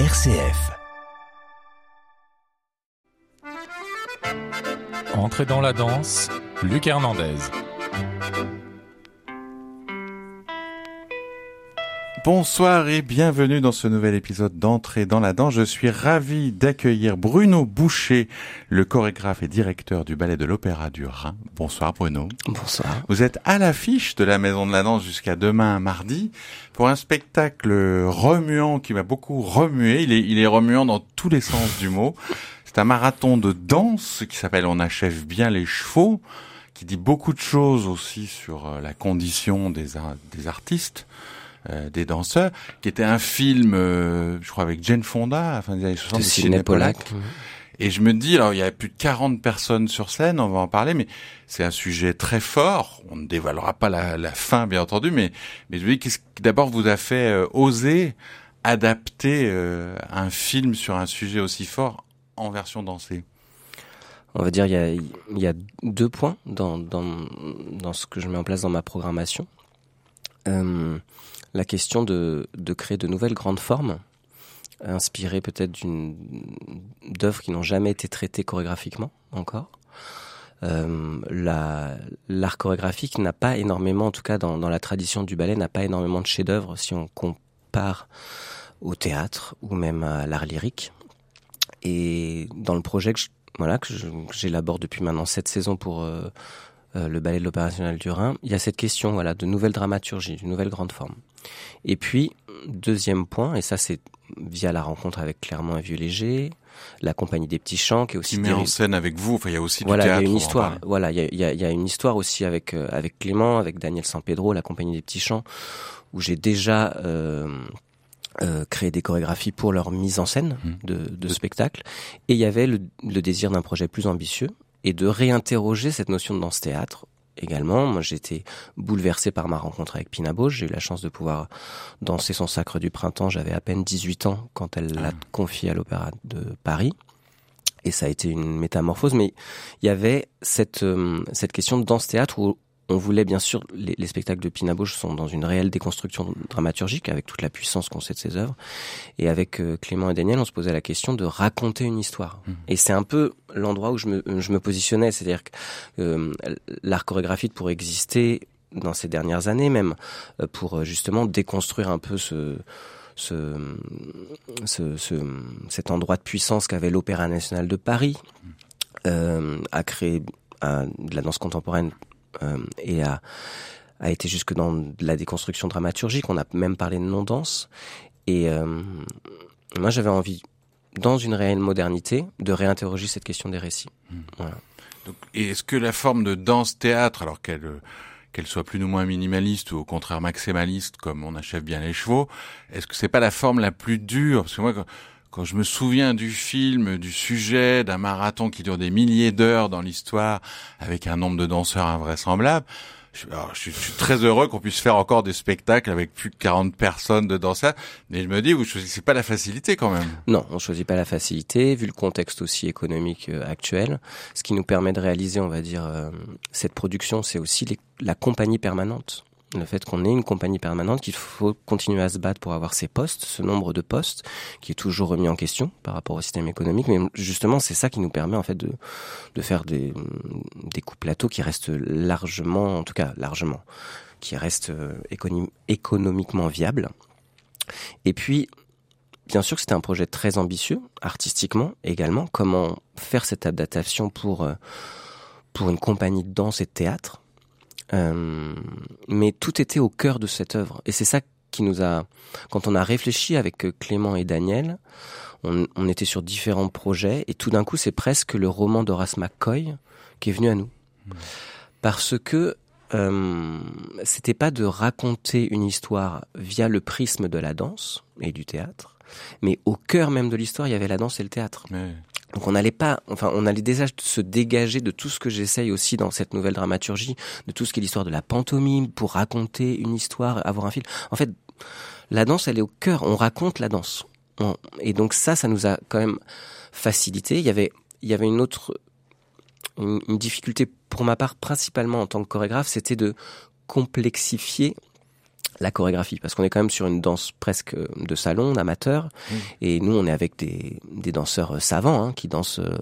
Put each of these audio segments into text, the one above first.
RCF. Entrez dans la danse, Luc Hernandez. Bonsoir et bienvenue dans ce nouvel épisode d'Entrée dans la danse. Je suis ravi d'accueillir Bruno Boucher, le chorégraphe et directeur du ballet de l'Opéra du Rhin. Bonsoir Bruno. Bonsoir. Vous êtes à l'affiche de la Maison de la Danse jusqu'à demain mardi pour un spectacle remuant qui m'a beaucoup remué. Il est, il est remuant dans tous les sens du mot. C'est un marathon de danse qui s'appelle On achève bien les chevaux, qui dit beaucoup de choses aussi sur euh, la condition des, des artistes. Euh, des danseurs, qui était un film, euh, je crois, avec Jane Fonda, à fin des années 60, de Sidney Pollack. Et je me dis, alors il y a plus de 40 personnes sur scène, on va en parler, mais c'est un sujet très fort. On ne dévoilera pas la, la fin, bien entendu, mais, mais je me dis, qu'est-ce qui d'abord vous a fait euh, oser adapter un film sur un sujet aussi fort en version dansée? On va dire il y a, il y a deux points dans, dans, dans ce que je mets en place dans ma programmation. Euh, la question de, créer de nouvelles grandes formes, inspirées peut-être d'œuvres qui n'ont jamais été traitées chorégraphiquement encore. Euh, la, l'art chorégraphique n'a pas énormément, en tout cas dans, la tradition du ballet, n'a pas énormément de chefs-d'œuvre si on compare au théâtre ou même à l'art lyrique. Et dans le projet que j'élabore depuis maintenant sept saisons pour euh, euh, le ballet de l'Opéra national du Rhin, il y a cette question de nouvelle dramaturgie, d'une nouvelle grande forme. Et puis deuxième point, et ça c'est via la rencontre avec Clermont et Vieux-Léger, la compagnie des petits chants qui est aussi qui met en scène avec vous. Enfin, il y a aussi voilà, du théâtre. il y a une histoire. Voilà, il y a, il y, a, il y a une histoire aussi avec euh, avec Clément, avec Daniel San Pedro, la compagnie des petits chants, où j'ai déjà euh, euh, créé des chorégraphies pour leur mise en scène Mmh. de, de spectacle. Et il y avait le, le désir d'un projet plus ambitieux et de réinterroger cette notion de danse-théâtre également. Moi, j'ai été bouleversé par ma rencontre avec Pina Bausch. J'ai eu la chance de pouvoir danser son Sacre du Printemps. J'avais à peine 18 ans quand elle l'a confié à l'Opéra de Paris. Et ça a été une métamorphose. Mais il y avait cette, euh, cette question de danse-théâtre où on voulait bien sûr, les, les spectacles de Pina Bausch sont dans une réelle déconstruction dramaturgique avec toute la puissance qu'on sait de ses œuvres. Et avec euh, Clément et Daniel, on se posait la question de raconter une histoire. Mhm. Et c'est un peu l'endroit où je me, je me positionnais, c'est-à-dire que euh, l'art chorégraphique pour exister dans ces dernières années même, euh, pour euh, justement déconstruire un peu ce ce, ce, ce, cet endroit de puissance qu'avait l'Opéra national de Paris, euh, a créé euh, de la danse contemporaine euh, et a, a été jusque dans la déconstruction dramaturgique. On a même parlé de non-danse. Et euh, moi, j'avais envie, dans une réelle modernité, de réinterroger cette question des récits. Voilà. Donc, et est-ce que la forme de danse-théâtre, alors qu'elle euh, qu'elle soit plus ou moins minimaliste ou au contraire maximaliste, comme on achève bien les chevaux, est-ce que c'est pas la forme la plus dure? Parce que moi, quand, je me souviens du film, du sujet, d'un marathon qui dure des milliers d'heures dans l'histoire, avec un nombre de danseurs invraisemblable, je, suis, très heureux qu'on puisse faire encore des spectacles avec plus de 40 personnes de danseurs, mais je me dis, vous choisissez pas la facilité quand même. Non, on choisit pas la facilité, vu le contexte aussi économique euh, actuel. Ce qui nous permet de réaliser, on va dire, euh, cette production, c'est aussi la compagnie permanente. Le fait qu'on ait une compagnie permanente, qu'il faut continuer à se battre pour avoir ces postes, ce nombre de postes, qui est toujours remis en question par rapport au système économique. Mais justement, c'est ça qui nous permet en fait de, de faire des, des coups plateaux qui restent largement, en tout cas largement, qui restent euh, économ économiquement viables. Et puis, bien sûr que c'était un projet très ambitieux, artistiquement également. Comment faire cette adaptation pour, euh, pour une compagnie de danse et de théâtre? Euh, Mais tout était au cœur de cette œuvre. Et c'est ça qui nous a... Quand on a réfléchi avec Clément et Daniel, on, on était sur différents projets, et tout d'un coup, c'est presque le roman d'Horace McCoy qui est venu à nous. Parce que euh, c'était pas de raconter une histoire via le prisme de la danse et du théâtre, mais au cœur même de l'histoire, il y avait la danse et le théâtre. Donc on n'allait pas, enfin on allait déjà se dégager de tout ce que j'essaye aussi dans cette nouvelle dramaturgie, de tout ce qui est l'histoire de la pantomime pour raconter une histoire, avoir un fil. En fait, la danse, elle est au cœur. On raconte la danse. Et donc ça, ça nous a quand même facilité. Il y avait, il y avait une autre, une difficulté pour ma part, principalement en tant que chorégraphe, c'était de complexifier la chorégraphie parce qu'on est quand même sur une danse presque de salon amateur et nous on est avec des, des danseurs savants hein, qui dansent euh,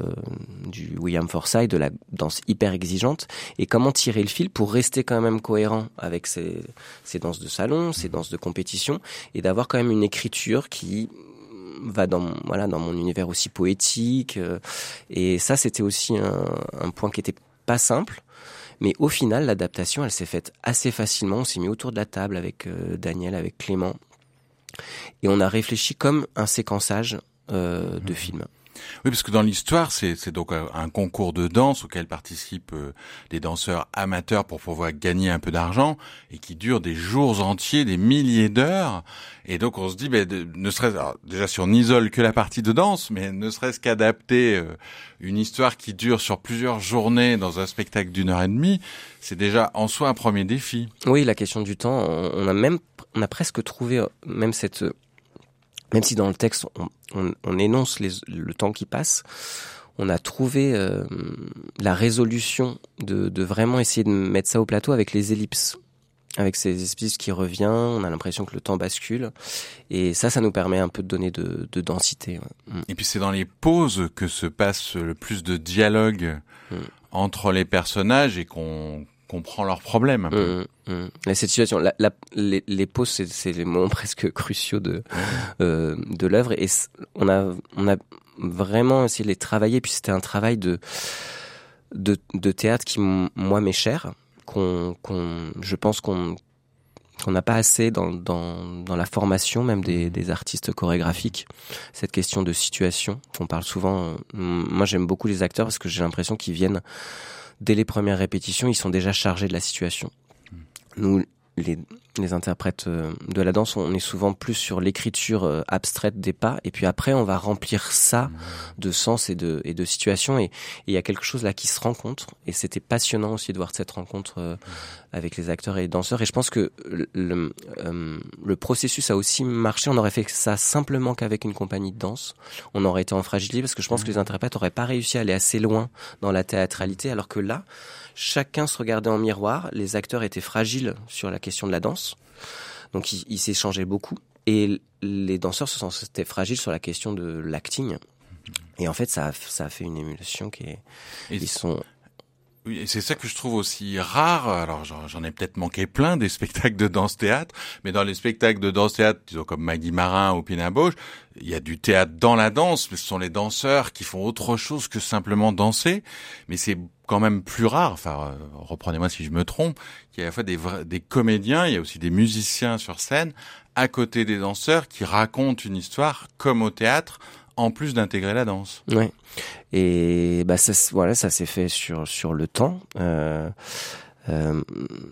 du William Forsythe de la danse hyper exigeante. Et comment tirer le fil pour rester quand même cohérent avec ces, ces danses de salon ces danses de compétition et d'avoir quand même une écriture qui va dans voilà dans mon univers aussi poétique euh, et ça c'était aussi un, un point qui était pas simple mais au final, l'adaptation, elle s'est faite assez facilement. On s'est mis autour de la table avec euh, Daniel, avec Clément, et on a réfléchi comme un séquençage euh, de mmh. film. Oui, parce que dans l'histoire, c'est donc un concours de danse auquel participent euh, des danseurs amateurs pour pouvoir gagner un peu d'argent et qui dure des jours entiers, des milliers d'heures. Et donc on se dit, ben, ne serait-ce déjà si on n'isole que la partie de danse, mais ne serait-ce qu'adapter euh, une histoire qui dure sur plusieurs journées dans un spectacle d'une heure et demie, c'est déjà en soi un premier défi. Oui, la question du temps, on a même, on a presque trouvé euh, même cette même si dans le texte on, énonce le temps qui passe, on a trouvé euh, la résolution de, vraiment essayer de mettre ça au plateau avec les ellipses. Avec ces ellipses qui revient, on a l'impression que le temps bascule. Et ça, ça nous permet un peu de donner de, densité. Mm. Et puis c'est dans les pauses que se passe le plus de dialogue mm. entre les personnages et qu'on comprend leurs problèmes. Mmh, mmh. Et cette situation, la, la, les, les, pauses, c'est les moments presque cruciaux de euh, de l'œuvre, et on a on a vraiment essayé de les travailler. Puis c'était un travail de de, de théâtre qui moi m'est cher, qu'on qu'on je pense qu'on qu'on n'a pas assez dans, dans, dans la formation même des, des artistes chorégraphiques. Cette question de situation qu'on parle souvent. Moi, j'aime beaucoup les acteurs parce que j'ai l'impression qu'ils viennent dès les premières répétitions, ils sont déjà chargés de la situation. Nous, les, les interprètes euh, de la danse, on est souvent plus sur l'écriture euh, abstraite des pas, et puis après on va remplir ça de sens et de, et de situation, et il y a quelque chose là qui se rencontre, et c'était passionnant aussi de voir cette rencontre euh, avec les acteurs et les danseurs, et je pense que le, le, processus a aussi marché, on aurait fait ça simplement qu'avec une compagnie de danse, on aurait été en fragilité, parce que je pense que les interprètes auraient pas réussi à aller assez loin dans la théâtralité, alors que là, chacun se regardait en miroir, les acteurs étaient fragiles sur la question de la danse, donc ils s'échangeaient beaucoup, et les danseurs se sentaient fragiles sur la question de l'acting. Et en fait, ça a, ça a fait une émulsion qui est... ils sont oui, et c'est ça que je trouve aussi rare. Alors j'en ai peut-être manqué plein des spectacles de danse-théâtre, mais dans les spectacles de danse-théâtre, disons comme Maggie Marin ou Pina Bausch, il y a du théâtre dans la danse, mais ce sont les danseurs qui font autre chose que simplement danser. Mais c'est quand même plus rare. Enfin, euh, reprenez-moi si je me trompe. Il y a à la fois des, des comédiens, il y a aussi des musiciens sur scène à côté des danseurs qui racontent une histoire comme au théâtre en plus d'intégrer la danse. Oui. Et bah ça, voilà, ça s'est fait sur sur le temps. Euh, euh,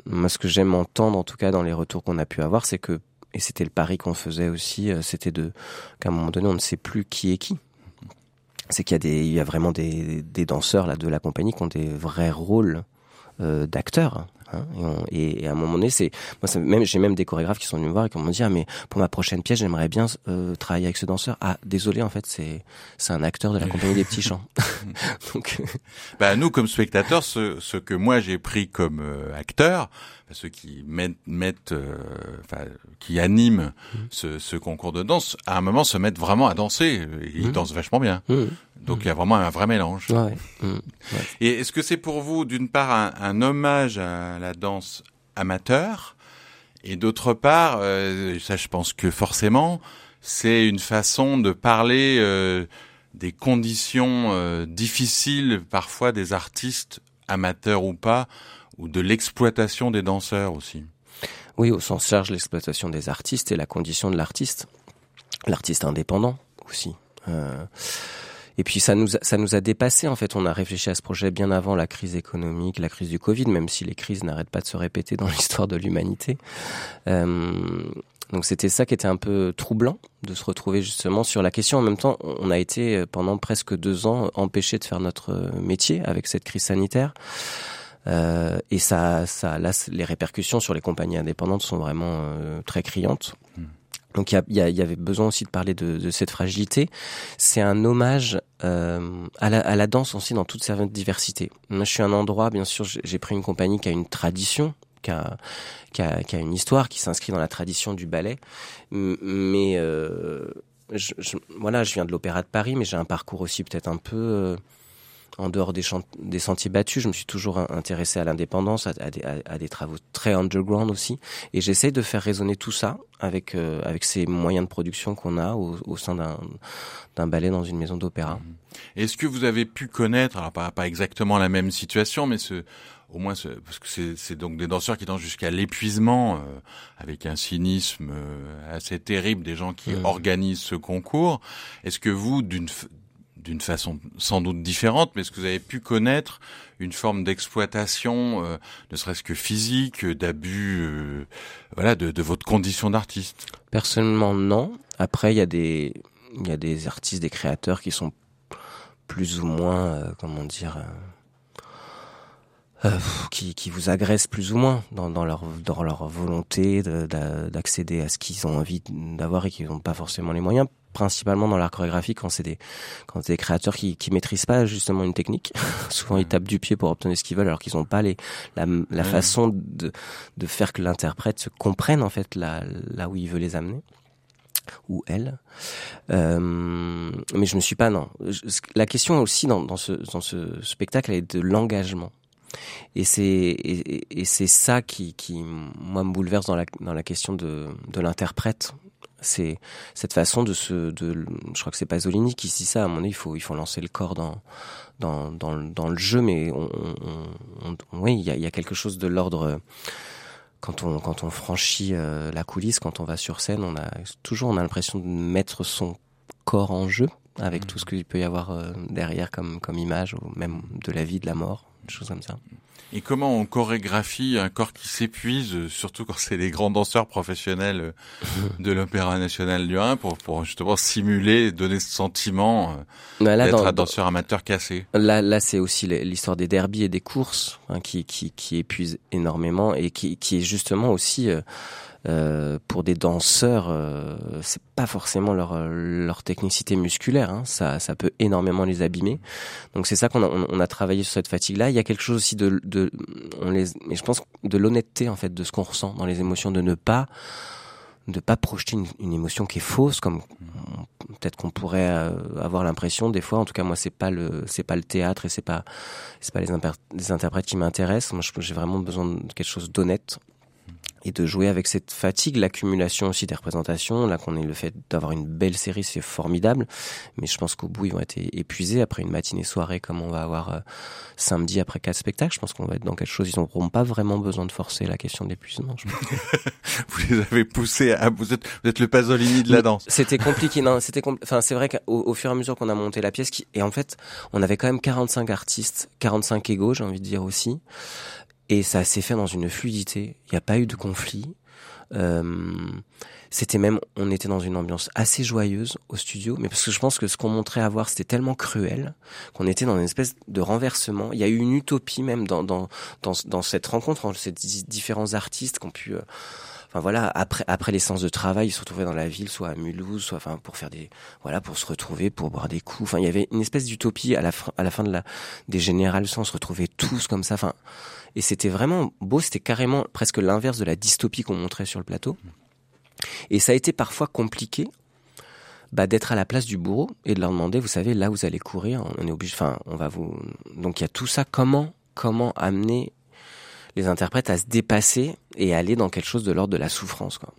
moi, ce que j'aime entendre, en tout cas dans les retours qu'on a pu avoir, c'est que et c'était le pari qu'on faisait aussi, euh, c'était de qu'à un moment donné, on ne sait plus qui est qui. C'est qu'il y a des, il y a vraiment des, des danseurs là de la compagnie qui ont des vrais rôles euh, d'acteurs. Hein, et, à un moment donné, c'est moi, même j'ai même des chorégraphes qui sont venus me voir et qui m'ont dit ah mais pour ma prochaine pièce, j'aimerais bien euh, travailler avec ce danseur. Ah désolé, en fait, c'est c'est un acteur de la compagnie des petits chants. Donc, euh, bah nous comme spectateurs, ce, ce que moi j'ai pris comme euh, acteur, bah, ceux qui mettent, mettent enfin, qui animent mmh. ce, ce, concours de danse, à un moment se mettent vraiment à danser. Ils mmh. dansent vachement bien. Mmh. Donc il y a vraiment un vrai mélange. Ouais, Et est-ce que c'est pour vous d'une part un, un hommage à la danse amateur. Et d'autre part, euh, ça je pense que forcément, c'est une façon de parler euh, des conditions euh, difficiles parfois des artistes, amateurs ou pas, ou de l'exploitation des danseurs aussi. Oui, au sens large, l'exploitation des artistes et la condition de l'artiste. L'artiste indépendant aussi. Et puis ça nous ça nous a dépassé en fait. On a réfléchi à ce projet bien avant la crise économique, la crise du Covid, même si les crises n'arrêtent pas de se répéter dans l'histoire de l'humanité. Euh, donc c'était ça qui était un peu troublant de se retrouver justement sur la question. En même temps, on a été pendant presque deux ans empêchés de faire notre métier avec cette crise sanitaire. Euh, et ça, ça, là, les répercussions sur les compagnies indépendantes sont vraiment euh, très criantes. Hmm. Donc il y, y, avait besoin aussi de parler de, de cette fragilité. C'est un hommage euh, à, la, à, la, danse aussi dans toute sa diversité. Moi, je suis un endroit, bien sûr, j'ai pris une compagnie qui a une tradition qui a, qui a, qui a une histoire, qui s'inscrit dans la tradition du ballet. Mais euh, je, je, voilà, je viens de l'Opéra de Paris, mais j'ai un parcours aussi peut-être un peu euh, en dehors des, des, sentiers battus. Je me suis toujours intéressé à l'indépendance, à, à, à, des travaux très underground aussi, et j'essaie de faire résonner tout ça avec euh, avec ces moyens de production qu'on a au, au sein d'un ballet dans une maison d'opéra. Est-ce que vous avez pu connaître, alors pas, pas exactement la même situation, mais ce au moins parce que c'est donc des danseurs qui dansent jusqu'à l'épuisement, euh, avec un cynisme euh, assez terrible des gens qui mmh. organisent ce concours. Est-ce que vous, d'une d'une façon sans doute différente, mais est-ce que vous avez pu connaître une forme d'exploitation, euh, ne serait-ce que physique, d'abus, euh, voilà, de, de, votre condition d'artiste? Personnellement, non. Après, il y a des il y a des artistes, des créateurs qui sont plus ou moins, euh, comment dire, euh, qui, qui, vous agressent plus ou moins dans, dans leur, dans leur volonté d'accéder à ce qu'ils ont envie d'avoir et qu'ils n'ont pas forcément les moyens principalement dans l'art chorégraphique quand c'est des quand c'est des créateurs qui qui maîtrisent pas justement une technique souvent ils tapent du pied pour obtenir ce qu'ils veulent alors qu'ils n'ont pas les la, la façon de de faire que l'interprète se comprenne en fait là là où il veut les amener ou elle. Euh, mais je me suis pas non. la question aussi dans, dans ce dans ce spectacle est de l'engagement. Et c'est et, et c'est ça qui, qui moi me bouleverse dans la dans la question de de l'interprète. C'est cette façon de se de je crois que c'est Pasolini qui dit ça à mon avis il faut il faut lancer le corps dans dans dans, dans le jeu mais on, on, on oui il y a, y a quelque chose de l'ordre quand on quand on franchit euh, la coulisse quand on va sur scène on a toujours on a l'impression de mettre son corps en jeu avec mmh. tout ce qu'il peut y avoir euh, derrière comme comme image ou même de la vie de la mort choses comme ça. Et comment on chorégraphie un corps qui s'épuise, surtout quand c'est les grands danseurs professionnels de l'Opéra National du Rhin, pour, pour justement simuler, donner ce sentiment euh, bah d'être un danseur amateur cassé Là, là c'est aussi l'histoire des derbies et des courses hein, qui, qui, qui épuisent énormément et qui, qui est justement aussi... Euh, euh, pour des danseurs, euh, c'est pas forcément leur leur technicité musculaire. Hein. Ça ça peut énormément les abîmer. Donc c'est ça qu'on a on, a travaillé sur cette fatigue là. Il y a quelque chose aussi de de on les mais je pense de l'honnêteté en fait de ce qu'on ressent dans les émotions, de ne pas de pas projeter une, une émotion qui est fausse comme peut-être qu'on pourrait euh, avoir l'impression des fois en tout cas moi c'est pas le c'est pas le théâtre et c'est pas c'est pas les, les interprètes qui m'intéressent moi j'ai vraiment besoin de quelque chose d'honnête et de jouer avec cette fatigue, l'accumulation aussi des représentations. Là, qu'on ait le fait d'avoir une belle série, c'est formidable. Mais je pense qu'au bout, ils vont être épuisés après une matinée-soirée comme on va avoir euh, samedi après quatre spectacles. Je pense qu'on va être dans quelque chose. Ils n'auront pas vraiment besoin de forcer la question de l'épuisement. vous les avez poussés à vous êtes, vous êtes le Pasolini de la danse. C'était compliqué. non, c'était enfin c'est vrai qu'au au fur et à mesure qu'on a monté la pièce, qui... et en fait, on avait quand même 45 artistes, 45 égaux, j'ai envie de dire aussi. Et ça s'est fait dans une fluidité. Il n'y a pas eu de conflit. Euh, c'était même, on était dans une ambiance assez joyeuse au studio, mais parce que je pense que ce qu'on montrait à voir, c'était tellement cruel qu'on était dans une espèce de renversement. Il y a eu une utopie même dans dans dans, dans cette rencontre entre ces différents artistes qui ont pu euh, enfin voilà, après après les séances de travail, ils se retrouvaient dans la ville, soit à Mulhouse, soit enfin pour faire des voilà, pour se retrouver, pour boire des coups. Enfin, il y avait une espèce d'utopie à la fin à la fin de la des générales, on se retrouvait tous comme ça. Enfin, et c'était vraiment beau, c'était carrément presque l'inverse de la dystopie qu'on montrait sur le plateau. Et ça a été parfois compliqué bah, d'être à la place du bourreau et de leur demander, vous savez, là vous allez courir, on est obligé, enfin, on va vous. Donc il y a tout ça. Comment, comment amener les interprètes à se dépasser et aller dans quelque chose de l'ordre de la souffrance, quoi.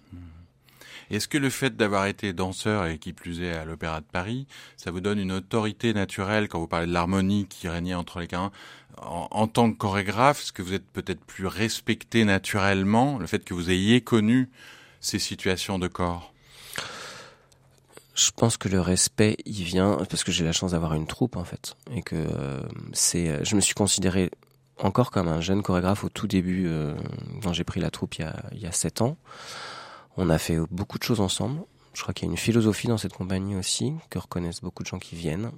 Est-ce que le fait d'avoir été danseur et qui plus est à l'Opéra de Paris, ça vous donne une autorité naturelle quand vous parlez de l'harmonie qui régnait entre les carins en, en, tant que chorégraphe Est-ce que vous êtes peut-être plus respecté naturellement, le fait que vous ayez connu ces situations de corps? Je pense que le respect, il vient parce que j'ai la chance d'avoir une troupe en fait, et que euh, c'est. Je me suis considéré encore comme un jeune chorégraphe au tout début euh, quand j'ai pris la troupe il y a il ans. On a fait beaucoup de choses ensemble. Je crois qu'il y a une philosophie dans cette compagnie aussi, que reconnaissent beaucoup de gens qui viennent.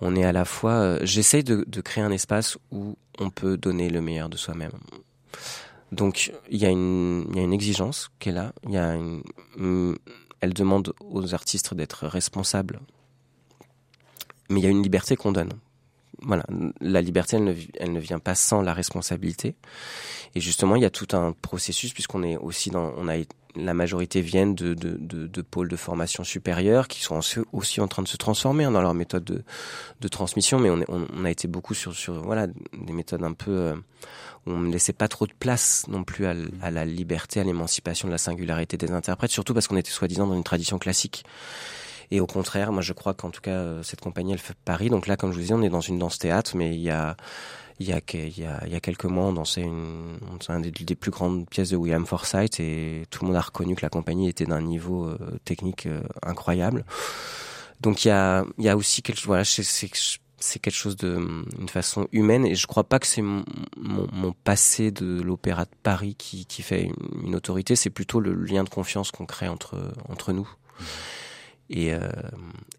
On est à la fois, euh, j'essaye de, créer un espace où on peut donner le meilleur de soi-même. Donc il y a une, exigence qui est là. A une, elle demande aux artistes d'être responsables, mais il y a une liberté qu'on donne. Voilà, la liberté, elle ne, vient pas sans la responsabilité. Et justement, il y a tout un processus puisqu'on est aussi dans, on a la majorité viennent de, de, de, de, pôles de formation supérieure qui sont aussi en train de se transformer hein, dans leur méthode de, transmission, mais on, on, on, a été beaucoup sur, sur voilà des méthodes un peu euh, où on ne laissait pas trop de place non plus à, à la liberté, à l'émancipation de la singularité des interprètes, surtout parce qu'on était soi-disant dans une tradition classique. Et au contraire, moi je crois qu'en tout cas euh, cette compagnie elle fait Paris. Donc là, comme je vous disais, on est dans une danse théâtre, mais il y a il y a, il y a, il y a quelques mois, on dansait une, une des, plus grandes pièces de William Forsythe et tout le monde a reconnu que la compagnie était d'un niveau euh, technique euh, incroyable. Donc il y a, il y a aussi quelque chose, voilà, c'est, quelque chose de, une façon humaine et je crois pas que c'est mon, mon, passé de l'opéra de Paris qui, qui fait une, une autorité, c'est plutôt le lien de confiance qu'on crée entre, entre nous. Et, euh,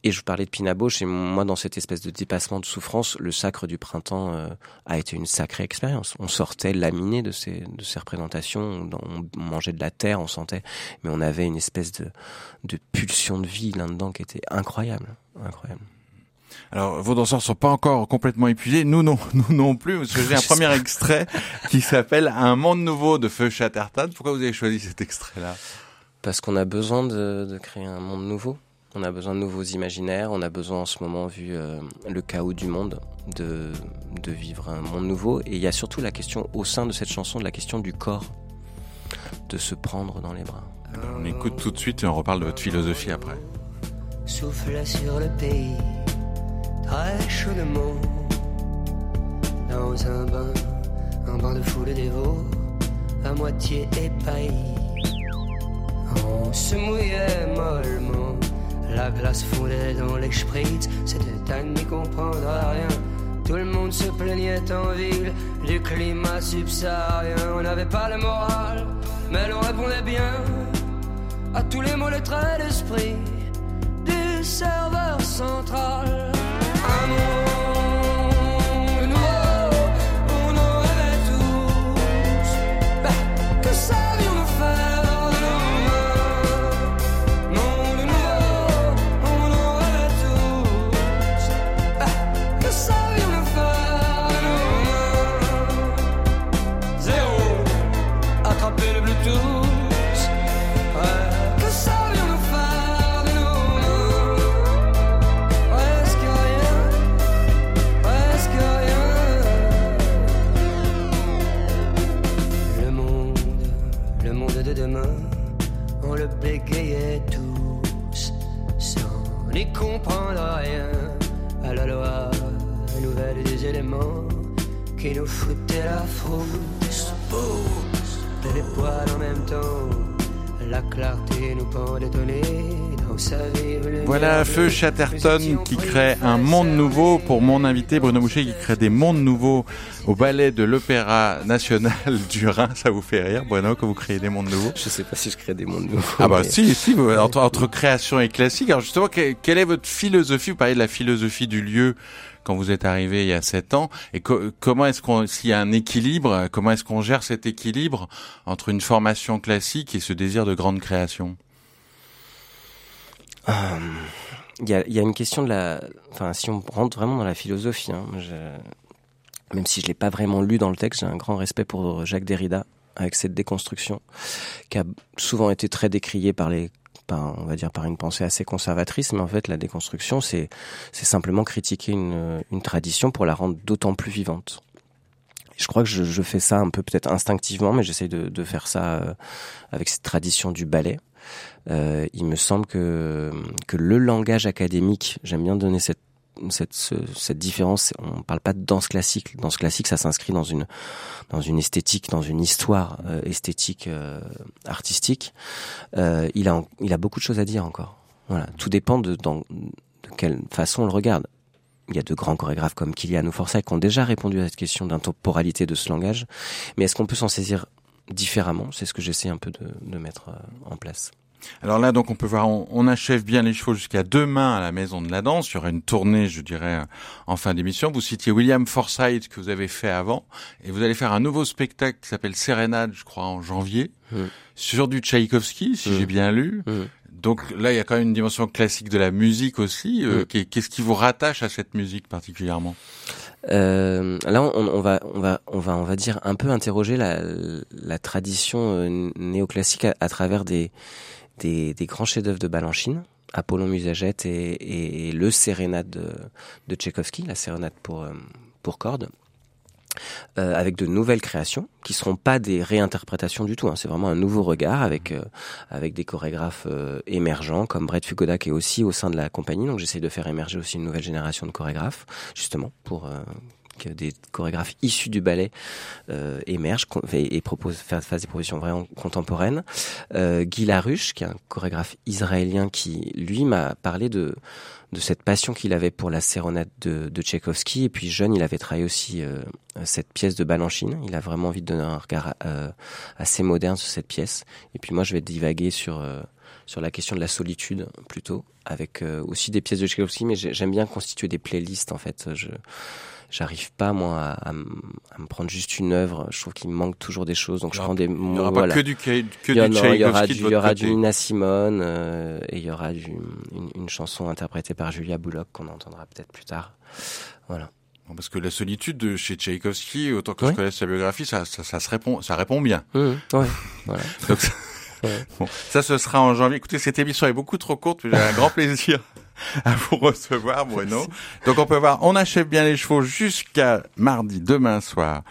et je parlais de Pina Bausch, et moi, dans cette espèce de dépassement de souffrance, le sacre du printemps euh, a été une sacrée expérience. On sortait laminé de ces, de ces représentations, on, on, mangeait de la terre, on sentait, mais on avait une espèce de, de pulsion de vie là-dedans qui était incroyable, incroyable. Alors, vos danseurs sont pas encore complètement épuisés. Nous non, nous non plus. Parce que j'ai un premier extrait qui s'appelle Un monde nouveau de Feu Chatterton. Pourquoi vous avez choisi cet extrait-là? Parce qu'on a besoin de, de créer un monde nouveau. On a besoin de nouveaux imaginaires, on a besoin en ce moment, vu euh, le chaos du monde, de, de vivre un monde nouveau. Et il y a surtout la question, au sein de cette chanson, de la question du corps, de se prendre dans les bras. Alors on écoute tout de suite et on reparle de votre philosophie après. Souffle sur le pays, très chaudement, dans un bain, un bain de foule dévot, à moitié épaillis. On se mouillait mollement la glace fondait dans les spritz, c'était à n'y comprendre rien. Tout le monde se plaignait en ville du climat subsaharien. On n'avait pas le moral, mais l'on répondait bien à tous les mots, traits d'esprit du serveur central. Nous foutaient la frousse. De les poils en même temps, la clarté nous pendait au nez dans sa vive lumière Voilà. Feu Chatterton qui crée un monde nouveau pour mon invité Bruno Boucher qui crée des mondes nouveaux au ballet de l'Opéra National du Rhin. Ça vous fait rire, Bruno, que vous créez des mondes nouveaux? Je sais pas si je crée des mondes nouveaux. Ah bah mais- si, si, entre, entre création et classique. Alors justement, que- quelle est votre philosophie? Vous parlez de la philosophie du lieu quand vous êtes arrivé il y a sept ans. Et co- comment est-ce qu'on, s'il y a un équilibre, comment est-ce qu'on gère cet équilibre entre une formation classique et ce désir de grande création? Euh, Il il y a une question de la. Enfin, si on rentre vraiment dans la philosophie, hein, même si je l'ai pas vraiment lu dans le texte, j'ai un grand respect pour Jacques Derrida avec cette déconstruction qui a souvent été très décriée par les par, on va dire par une pensée assez conservatrice, mais en fait la déconstruction c'est simplement critiquer une, une tradition pour la rendre d'autant plus vivante. Je crois que je, je fais ça un peu peut-être instinctivement, mais j'essaye de, de faire ça euh, avec cette tradition du ballet. Euh, il me semble que que le langage académique, j'aime bien donner cette cette, ce- cette différence, on parle pas de danse classique. Danse classique, ça s'inscrit dans une dans une esthétique, dans une histoire euh, esthétique euh, artistique. Euh, il a il a beaucoup de choses à dire encore. Voilà, tout dépend de dans de quelle façon on le regarde. Il y a de grands chorégraphes comme Kylian ou Forsyth qui ont déjà répondu à cette question d'intemporalité de ce langage. Mais est-ce qu'on peut s'en saisir différemment? C'est ce que j'essaie un peu de, de mettre euh, en place. Alors là, donc, on peut voir, on, on achève bien les chevaux jusqu'à demain à la Maison de la Danse. Il y aura une tournée, je dirais, en fin d'émission. Vous citiez William Forsythe que vous avez fait avant, et vous allez faire un nouveau spectacle qui s'appelle Sérénade, je crois, en janvier, Mm. sur du Tchaïkovski, si Mm. j'ai bien lu. Mm. Donc là, il y a quand même une dimension classique de la musique aussi. Euh, qu'est- Qu'est-ce qui vous rattache à cette musique particulièrement? Euh, là, on, on, va, on va, on va, on va dire un peu interroger la, la tradition euh, néoclassique à, à, travers des, des, grands chefs-d'œuvre de Balanchine, Apollon Musagette et, le Sérénade de, de la Sérénade pour euh, pour cordes. Euh, avec de nouvelles créations qui seront pas des réinterprétations du tout. Hein. C'est vraiment un nouveau regard avec euh, avec des chorégraphes émergents comme Brett Fugoda qui est aussi au sein de la compagnie. Donc j'essaie de faire émerger aussi une nouvelle génération de chorégraphes justement pour des chorégraphes issus du ballet euh, émergent et, proposent faire des propositions vraiment contemporaines. Euh, Guy Laruche, qui est un chorégraphe israélien, qui lui m'a parlé de de cette passion qu'il avait pour la sérenade de, de Tchaïkovski. Et puis jeune, il avait travaillé aussi euh, cette pièce de Balanchine. Il a vraiment envie de donner un regard assez moderne sur cette pièce. Et puis moi, je vais divaguer sur sur la question de la solitude plutôt, avec aussi des pièces de Tchaïkovski. Mais j'aime bien constituer des playlists en fait. J'arrive pas moi à, à, à, me prendre juste une œuvre. Je trouve qu'il me manque toujours des choses, donc je prends des. Il n'y aura voilà. pas que du que il y, du non, il y aura du, il y aura du Nina Simone euh, et il y aura du, une, une, chanson interprétée par Julia Bullock qu'on entendra peut-être plus tard. Voilà. Parce que la solitude de chez Tchaïkovski, autant que oui. je connaisse sa biographie, ça, ça, ça, se répond, ça répond bien. Mmh, ouais, voilà. donc, ouais. Bon, ça, ce sera en janvier. Écoutez, cette émission est beaucoup trop courte, mais j'ai un grand plaisir à vous recevoir, Bruno. Donc on peut voir, on achève bien les chevaux jusqu'à mardi, demain soir,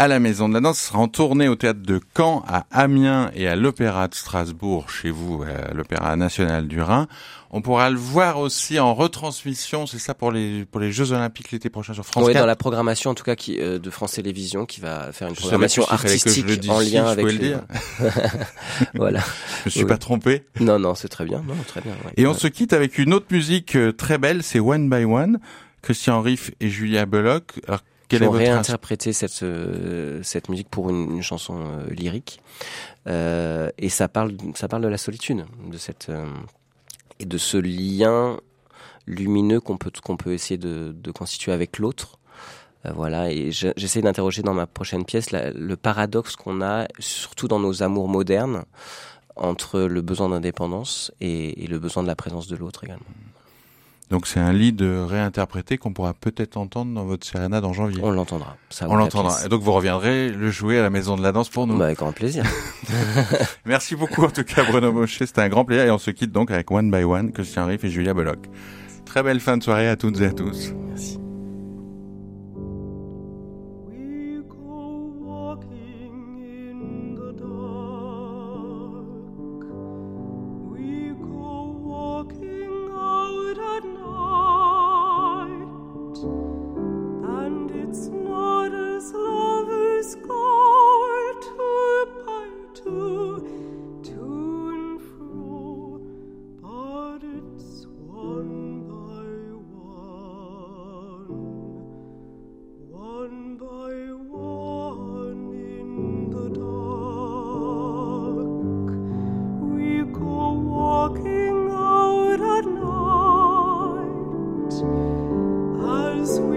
à la Maison de la Danse. Ce sera en tournée au théâtre de Caen, à Amiens et à l'Opéra de Strasbourg, chez vous, à l'Opéra National du Rhin. On pourra le voir aussi en retransmission, c'est ça pour les pour les Jeux Olympiques l'été prochain sur France oui, 4. dans la programmation en tout cas qui euh, de France Télévisions qui va faire une programmation artistique en lien si, avec. le dire. voilà. Je me suis oui. pas trompé. Non non, c'est très bien, non très bien. Ouais. Et on se quitte avec une autre musique euh, très belle, c'est One by One, Christian Riff et Julia Belloc. Alors quelle ont réinterprété cette euh, cette musique pour une, une chanson euh, lyrique euh, et ça parle ça parle de la solitude de cette et de ce lien lumineux qu'on peut qu'on peut essayer de, de constituer avec l'autre. Voilà, et j'essaie d'interroger dans ma prochaine pièce la, le paradoxe qu'on a, surtout dans nos amours modernes, entre le besoin d'indépendance et, et, le besoin de la présence de l'autre également. Donc c'est un lead réinterprété qu'on pourra peut-être entendre dans votre sérénade en janvier. On l'entendra. On l'entendra. Et donc vous reviendrez le jouer à la Maison de la Danse pour nous. Bah, avec grand plaisir. Merci beaucoup en tout cas Bruno Mochet, c'était un grand plaisir et on se quitte donc avec One by One, Christian Riff et Julia Belloc. Très belle fin de soirée à toutes et à tous. was